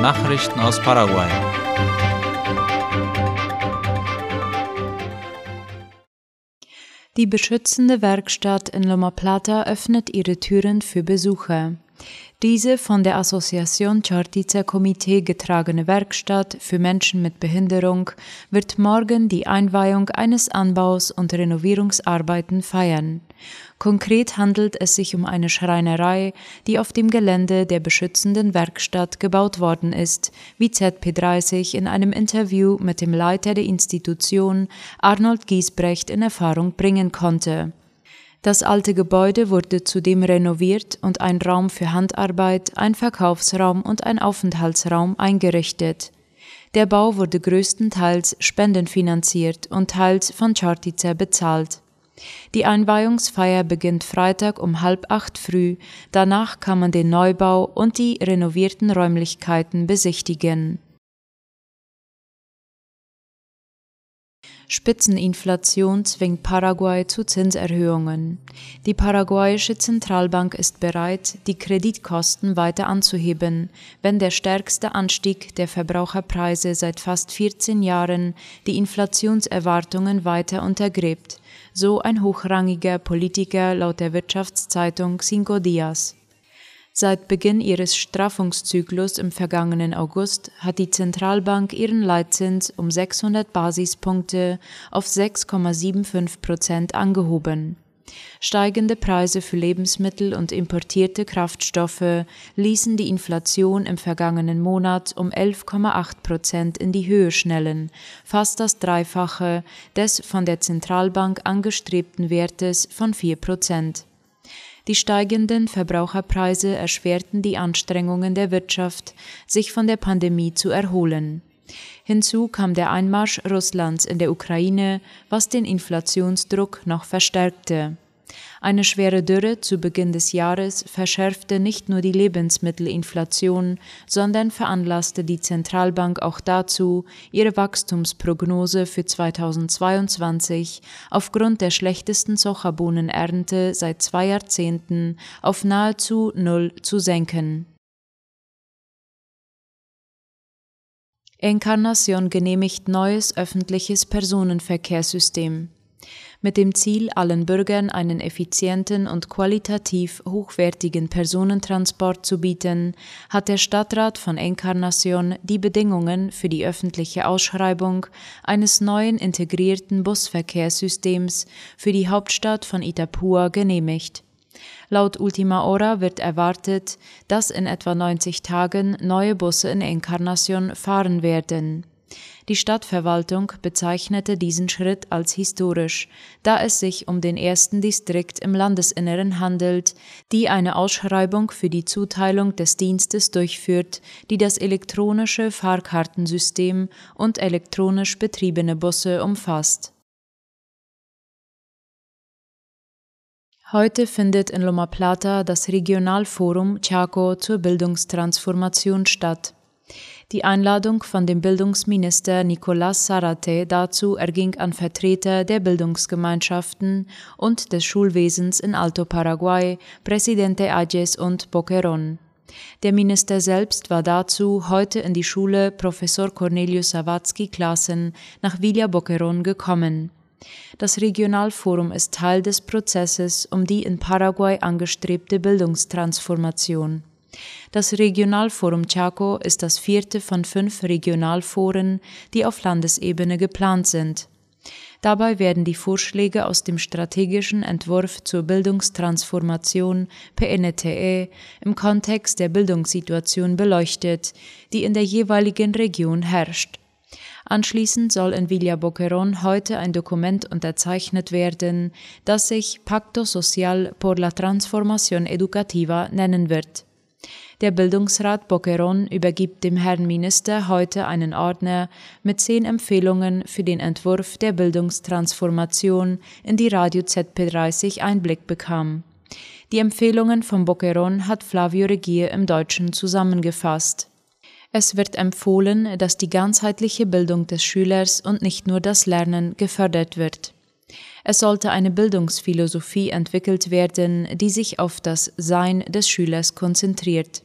Nachrichten aus Paraguay. Die beschützende Werkstatt in Loma Plata öffnet ihre Türen für Besucher. Diese von der Associación Chartiza Komitee getragene Werkstatt für Menschen mit Behinderung wird morgen die Einweihung eines Anbaus und Renovierungsarbeiten feiern. Konkret handelt es sich um eine Schreinerei, die auf dem Gelände der beschützenden Werkstatt gebaut worden ist, wie ZP30 in einem Interview mit dem Leiter der Institution Arnold Giesbrecht in Erfahrung bringen konnte. Das alte Gebäude wurde zudem renoviert und ein Raum für Handarbeit, ein Verkaufsraum und ein Aufenthaltsraum eingerichtet. Der Bau wurde größtenteils spendenfinanziert und teils von Chartice bezahlt. Die Einweihungsfeier beginnt Freitag um halb acht früh, danach kann man den Neubau und die renovierten Räumlichkeiten besichtigen. Spitzeninflation zwingt Paraguay zu Zinserhöhungen. Die paraguayische Zentralbank ist bereit, die Kreditkosten weiter anzuheben, wenn der stärkste Anstieg der Verbraucherpreise seit fast 14 Jahren die Inflationserwartungen weiter untergräbt, so ein hochrangiger Politiker laut der Wirtschaftszeitung Cinco Dias. Seit Beginn ihres Straffungszyklus im vergangenen August hat die Zentralbank ihren Leitzins um 600 Basispunkte auf 6,75 Prozent angehoben. Steigende Preise für Lebensmittel und importierte Kraftstoffe ließen die Inflation im vergangenen Monat um 11,8 Prozent in die Höhe schnellen, fast das Dreifache des von der Zentralbank angestrebten Wertes von 4 Prozent. Die steigenden Verbraucherpreise erschwerten die Anstrengungen der Wirtschaft, sich von der Pandemie zu erholen. Hinzu kam der Einmarsch Russlands in der Ukraine, was den Inflationsdruck noch verstärkte. Eine schwere Dürre zu Beginn des Jahres verschärfte nicht nur die Lebensmittelinflation, sondern veranlasste die Zentralbank auch dazu, ihre Wachstumsprognose für 2022 aufgrund der schlechtesten Sojabohnenernte seit zwei Jahrzehnten auf nahezu Null zu senken. Encarnacion genehmigt neues öffentliches Personenverkehrssystem mit dem Ziel, allen Bürgern einen effizienten und qualitativ hochwertigen Personentransport zu bieten, hat der Stadtrat von Encarnacion die Bedingungen für die öffentliche Ausschreibung eines neuen integrierten Busverkehrssystems für die Hauptstadt von Itapua genehmigt. Laut Ultima Hora wird erwartet, dass in etwa 90 Tagen neue Busse in Encarnacion fahren werden. Die Stadtverwaltung bezeichnete diesen Schritt als historisch, da es sich um den ersten Distrikt im Landesinneren handelt, die eine Ausschreibung für die Zuteilung des Dienstes durchführt, die das elektronische Fahrkartensystem und elektronisch betriebene Busse umfasst. Heute findet in Loma Plata das Regionalforum Chaco zur Bildungstransformation statt. Die Einladung von dem Bildungsminister Nicolás Sarate dazu erging an Vertreter der Bildungsgemeinschaften und des Schulwesens in Alto Paraguay, Presidente Ayes und Boquerón. Der Minister selbst war dazu heute in die Schule Professor Cornelius Sawatzki Klassen nach Villa Boquerón gekommen. Das Regionalforum ist Teil des Prozesses um die in Paraguay angestrebte Bildungstransformation. Das Regionalforum Chaco ist das vierte von fünf Regionalforen, die auf Landesebene geplant sind. Dabei werden die Vorschläge aus dem strategischen Entwurf zur Bildungstransformation PNTE im Kontext der Bildungssituation beleuchtet, die in der jeweiligen Region herrscht. Anschließend soll in Villa Boquerón heute ein Dokument unterzeichnet werden, das sich Pacto Social por la Transformación Educativa nennen wird. Der Bildungsrat Boquerón übergibt dem Herrn Minister heute einen Ordner mit zehn Empfehlungen für den Entwurf der Bildungstransformation, in die Radio ZP30 Einblick bekam. Die Empfehlungen von Boquerón hat Flavio Regier im Deutschen zusammengefasst. Es wird empfohlen, dass die ganzheitliche Bildung des Schülers und nicht nur das Lernen gefördert wird. Es sollte eine Bildungsphilosophie entwickelt werden, die sich auf das Sein des Schülers konzentriert.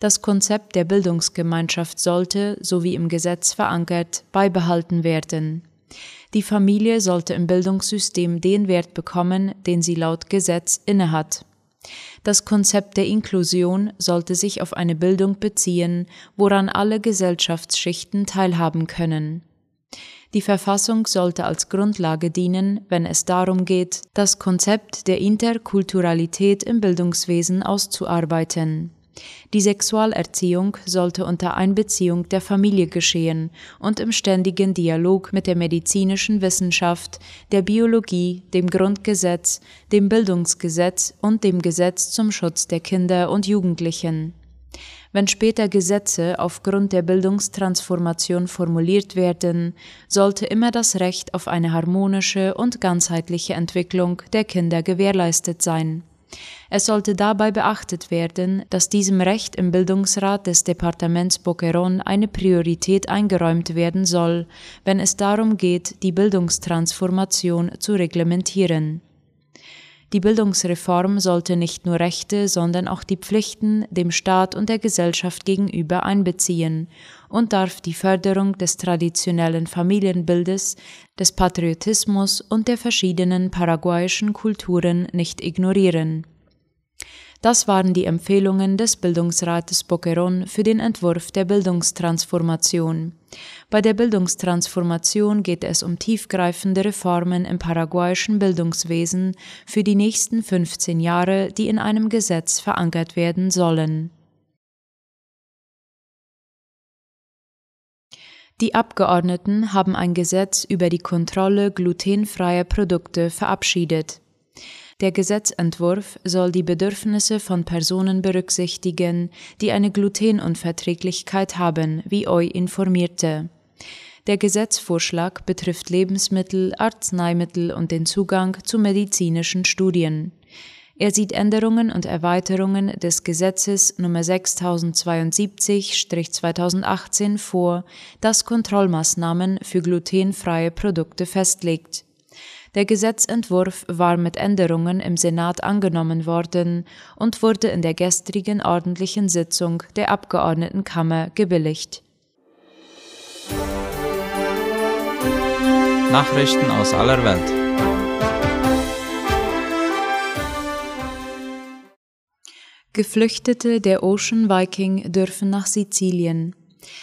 Das Konzept der Bildungsgemeinschaft sollte, so wie im Gesetz verankert, beibehalten werden. Die Familie sollte im Bildungssystem den Wert bekommen, den sie laut Gesetz innehat. Das Konzept der Inklusion sollte sich auf eine Bildung beziehen, woran alle Gesellschaftsschichten teilhaben können. Die Verfassung sollte als Grundlage dienen, wenn es darum geht, das Konzept der Interkulturalität im Bildungswesen auszuarbeiten. Die Sexualerziehung sollte unter Einbeziehung der Familie geschehen und im ständigen Dialog mit der medizinischen Wissenschaft, der Biologie, dem Grundgesetz, dem Bildungsgesetz und dem Gesetz zum Schutz der Kinder und Jugendlichen. Wenn später Gesetze aufgrund der Bildungstransformation formuliert werden, sollte immer das Recht auf eine harmonische und ganzheitliche Entwicklung der Kinder gewährleistet sein. Es sollte dabei beachtet werden, dass diesem Recht im Bildungsrat des Departements Boquerón eine Priorität eingeräumt werden soll, wenn es darum geht, die Bildungstransformation zu reglementieren. Die Bildungsreform sollte nicht nur Rechte, sondern auch die Pflichten dem Staat und der Gesellschaft gegenüber einbeziehen und darf die Förderung des traditionellen Familienbildes, des Patriotismus und der verschiedenen paraguayischen Kulturen nicht ignorieren. Das waren die Empfehlungen des Bildungsrates Boquerón für den Entwurf der Bildungstransformation. Bei der Bildungstransformation geht es um tiefgreifende Reformen im paraguayischen Bildungswesen für die nächsten 15 Jahre, die in einem Gesetz verankert werden sollen. Die Abgeordneten haben ein Gesetz über die Kontrolle glutenfreier Produkte verabschiedet. Der Gesetzentwurf soll die Bedürfnisse von Personen berücksichtigen, die eine Glutenunverträglichkeit haben, wie OI informierte. Der Gesetzvorschlag betrifft Lebensmittel, Arzneimittel und den Zugang zu medizinischen Studien. Er sieht Änderungen und Erweiterungen des Gesetzes Nummer 6072-2018 vor, das Kontrollmaßnahmen für glutenfreie Produkte festlegt. Der Gesetzentwurf war mit Änderungen im Senat angenommen worden und wurde in der gestrigen ordentlichen Sitzung der Abgeordnetenkammer gebilligt. Nachrichten aus aller Welt. Geflüchtete der Ocean Viking dürfen nach Sizilien.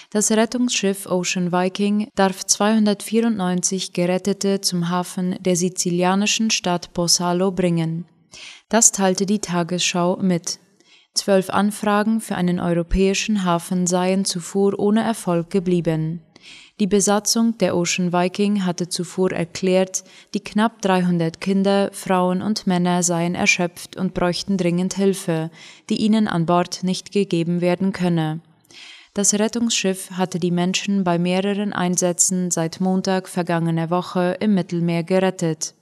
Das Rettungsschiff Ocean Viking darf 294 Gerettete zum Hafen der sizilianischen Stadt Possalo bringen. Das teilte die Tagesschau mit. Zwölf Anfragen für einen europäischen Hafen seien zuvor ohne Erfolg geblieben. Die Besatzung der Ocean Viking hatte zuvor erklärt, die knapp 300 Kinder, Frauen und Männer seien erschöpft und bräuchten dringend Hilfe, die ihnen an Bord nicht gegeben werden könne. Das Rettungsschiff hatte die Menschen bei mehreren Einsätzen seit Montag vergangener Woche im Mittelmeer gerettet.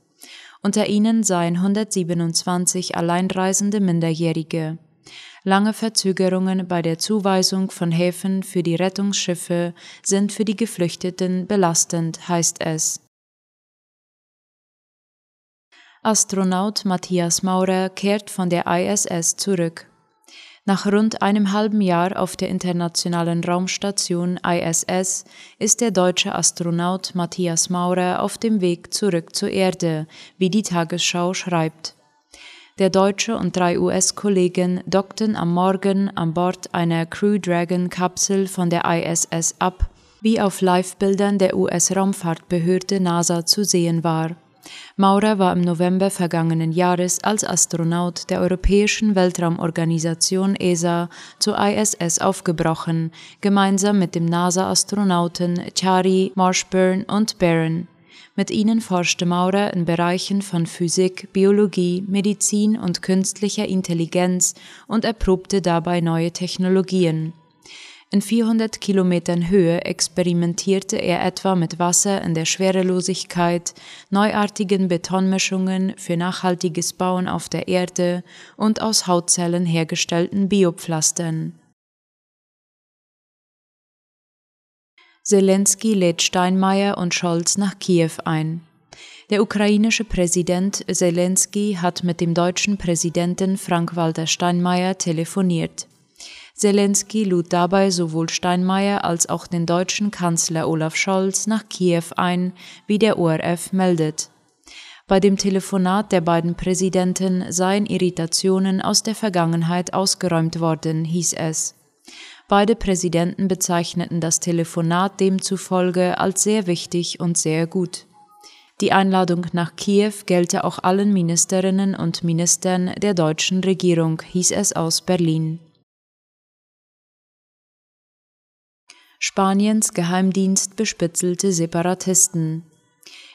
Unter ihnen seien 127 alleinreisende Minderjährige. Lange Verzögerungen bei der Zuweisung von Häfen für die Rettungsschiffe sind für die Geflüchteten belastend, heißt es. Astronaut Matthias Maurer kehrt von der ISS zurück. Nach rund einem halben Jahr auf der internationalen Raumstation ISS ist der deutsche Astronaut Matthias Maurer auf dem Weg zurück zur Erde, wie die Tagesschau schreibt. Der Deutsche und drei US-Kollegen dockten am Morgen an Bord einer Crew Dragon Kapsel von der ISS ab, wie auf Live-Bildern der US-Raumfahrtbehörde NASA zu sehen war. Maurer war im November vergangenen Jahres als Astronaut der Europäischen Weltraumorganisation ESA zur ISS aufgebrochen, gemeinsam mit dem NASA-Astronauten Chari, Marshburn und Barron. Mit ihnen forschte Maurer in Bereichen von Physik, Biologie, Medizin und künstlicher Intelligenz und erprobte dabei neue Technologien. In 400 Kilometern Höhe experimentierte er etwa mit Wasser in der Schwerelosigkeit, neuartigen Betonmischungen für nachhaltiges Bauen auf der Erde und aus Hautzellen hergestellten Biopflastern. Zelensky lädt Steinmeier und Scholz nach Kiew ein. Der ukrainische Präsident Zelensky hat mit dem deutschen Präsidenten Frank-Walter Steinmeier telefoniert. Zelensky lud dabei sowohl Steinmeier als auch den deutschen Kanzler Olaf Scholz nach Kiew ein, wie der ORF meldet. Bei dem Telefonat der beiden Präsidenten seien Irritationen aus der Vergangenheit ausgeräumt worden, hieß es. Beide Präsidenten bezeichneten das Telefonat demzufolge als sehr wichtig und sehr gut. Die Einladung nach Kiew gelte auch allen Ministerinnen und Ministern der deutschen Regierung, hieß es aus Berlin. Spaniens Geheimdienst bespitzelte Separatisten.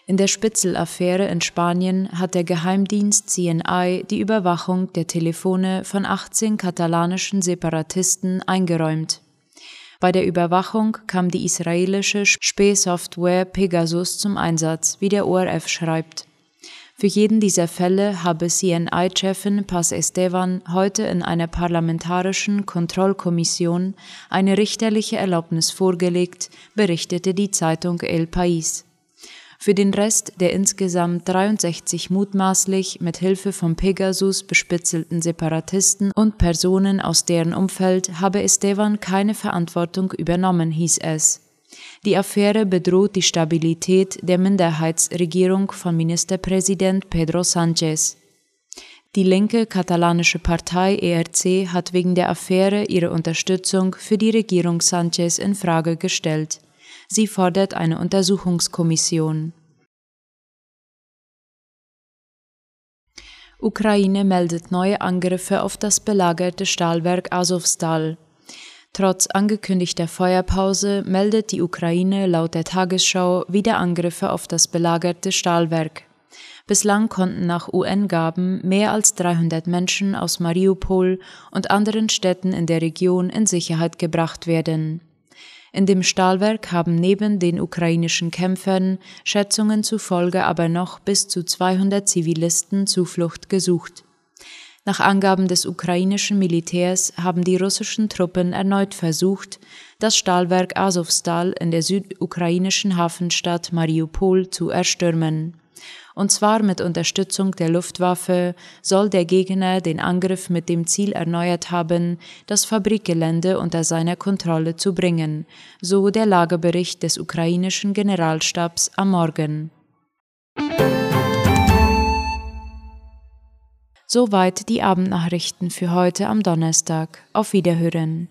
In der Spitzelaffäre in Spanien hat der Geheimdienst CNI die Überwachung der Telefone von 18 katalanischen Separatisten eingeräumt. Bei der Überwachung kam die israelische Spähsoftware Pegasus zum Einsatz, wie der ORF schreibt. Für jeden dieser Fälle habe CNI-Chefin Paz Esteban heute in einer parlamentarischen Kontrollkommission eine richterliche Erlaubnis vorgelegt, berichtete die Zeitung El País. Für den Rest der insgesamt 63 mutmaßlich mit Hilfe von Pegasus bespitzelten Separatisten und Personen aus deren Umfeld habe Esteban keine Verantwortung übernommen, hieß es. Die Affäre bedroht die Stabilität der Minderheitsregierung von Ministerpräsident Pedro Sánchez. Die linke katalanische Partei ERC hat wegen der Affäre ihre Unterstützung für die Regierung Sánchez in Frage gestellt. Sie fordert eine Untersuchungskommission. Ukraine meldet neue Angriffe auf das belagerte Stahlwerk Azovstal. Trotz angekündigter Feuerpause meldet die Ukraine laut der Tagesschau wieder Angriffe auf das belagerte Stahlwerk. Bislang konnten nach UN-Gaben mehr als 300 Menschen aus Mariupol und anderen Städten in der Region in Sicherheit gebracht werden. In dem Stahlwerk haben neben den ukrainischen Kämpfern Schätzungen zufolge aber noch bis zu 200 Zivilisten Zuflucht gesucht. Nach Angaben des ukrainischen Militärs haben die russischen Truppen erneut versucht, das Stahlwerk Azovstal in der südukrainischen Hafenstadt Mariupol zu erstürmen. Und zwar mit Unterstützung der Luftwaffe soll der Gegner den Angriff mit dem Ziel erneuert haben, das Fabrikgelände unter seiner Kontrolle zu bringen, so der Lagebericht des ukrainischen Generalstabs am Morgen. Soweit die Abendnachrichten für heute am Donnerstag. Auf Wiederhören.